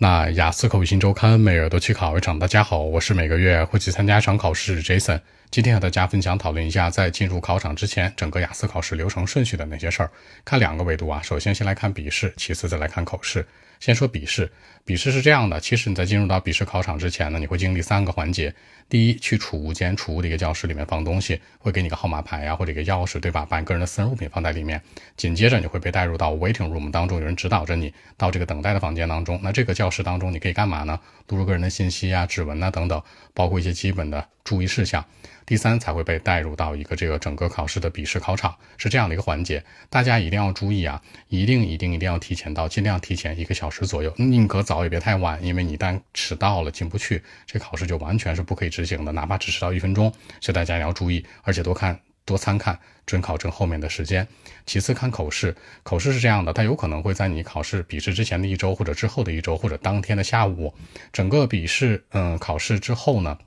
那雅思口语新周刊每日都去考一场，大家好，我是每个月会去参加一场考试 Jason。今天和大家分享讨论一下，在进入考场之前，整个雅思考试流程顺序的那些事儿。看两个维度啊，首先先来看笔试，其次再来看口试。先说笔试，笔试是这样的，其实你在进入到笔试考场之前呢，你会经历三个环节。第一，去储物间，储物的一个教室里面放东西，会给你个号码牌呀，或者一个钥匙，对吧？把你个人的私人物品放在里面。紧接着你会被带入到 waiting room 当中，有人指导着你到这个等待的房间当中。那这个教室当中你可以干嘛呢？录入个人的信息啊、指纹啊等等，包括一些基本的注意事项。第三才会被带入到一个这个整个考试的笔试考场，是这样的一个环节，大家一定要注意啊，一定一定一定要提前到，尽量提前一个小时左右，宁可早也别太晚，因为你一旦迟到了进不去，这考试就完全是不可以执行的，哪怕只迟到一分钟，所以大家也要注意，而且多看多参看准考证后面的时间。其次看口试，口试是这样的，它有可能会在你考试笔试之前的一周，或者之后的一周，或者当天的下午，整个笔试嗯考试之后呢。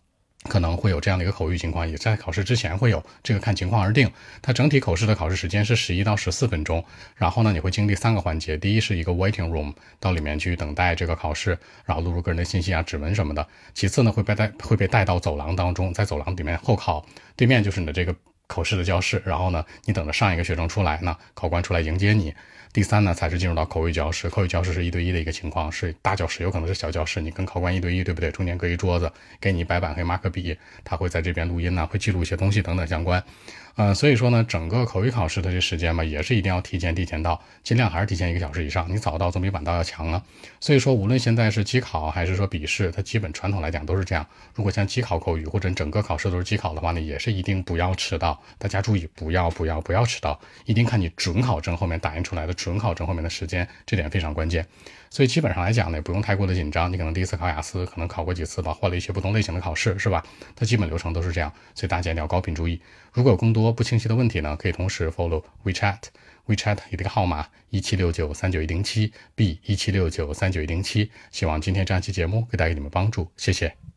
可能会有这样的一个口语情况，也在考试之前会有，这个看情况而定。它整体口试的考试时间是十一到十四分钟，然后呢，你会经历三个环节，第一是一个 waiting room，到里面去等待这个考试，然后录入个人的信息啊、指纹什么的。其次呢，会被带会被带到走廊当中，在走廊里面候考，对面就是你的这个。口试的教室，然后呢，你等着上一个学生出来，那考官出来迎接你。第三呢，才是进入到口语教室。口语教室是一对一的一个情况，是大教室，有可能是小教室，你跟考官一对一，对不对？中间隔一桌子，给你白板和马克笔，他会在这边录音呢，会记录一些东西等等相关。嗯，所以说呢，整个口语考试的这时间嘛，也是一定要提前提前到，尽量还是提前一个小时以上。你早到总比晚到要强啊。所以说，无论现在是机考还是说笔试，它基本传统来讲都是这样。如果像机考口语或者整个考试都是机考的话呢，也是一定不要迟到。大家注意，不要不要不要迟到，一定看你准考证后面打印出来的准考证后面的时间，这点非常关键。所以基本上来讲呢，也不用太过的紧张。你可能第一次考雅思，可能考过几次吧，换了一些不同类型的考试，是吧？它基本流程都是这样，所以大家一定要高频注意。如果有更多不清晰的问题呢，可以同时 follow WeChat，WeChat 一个号码一七六九三九一零七 B 一七六九三九一零七。希望今天这样期节目可以带给你们帮助，谢谢。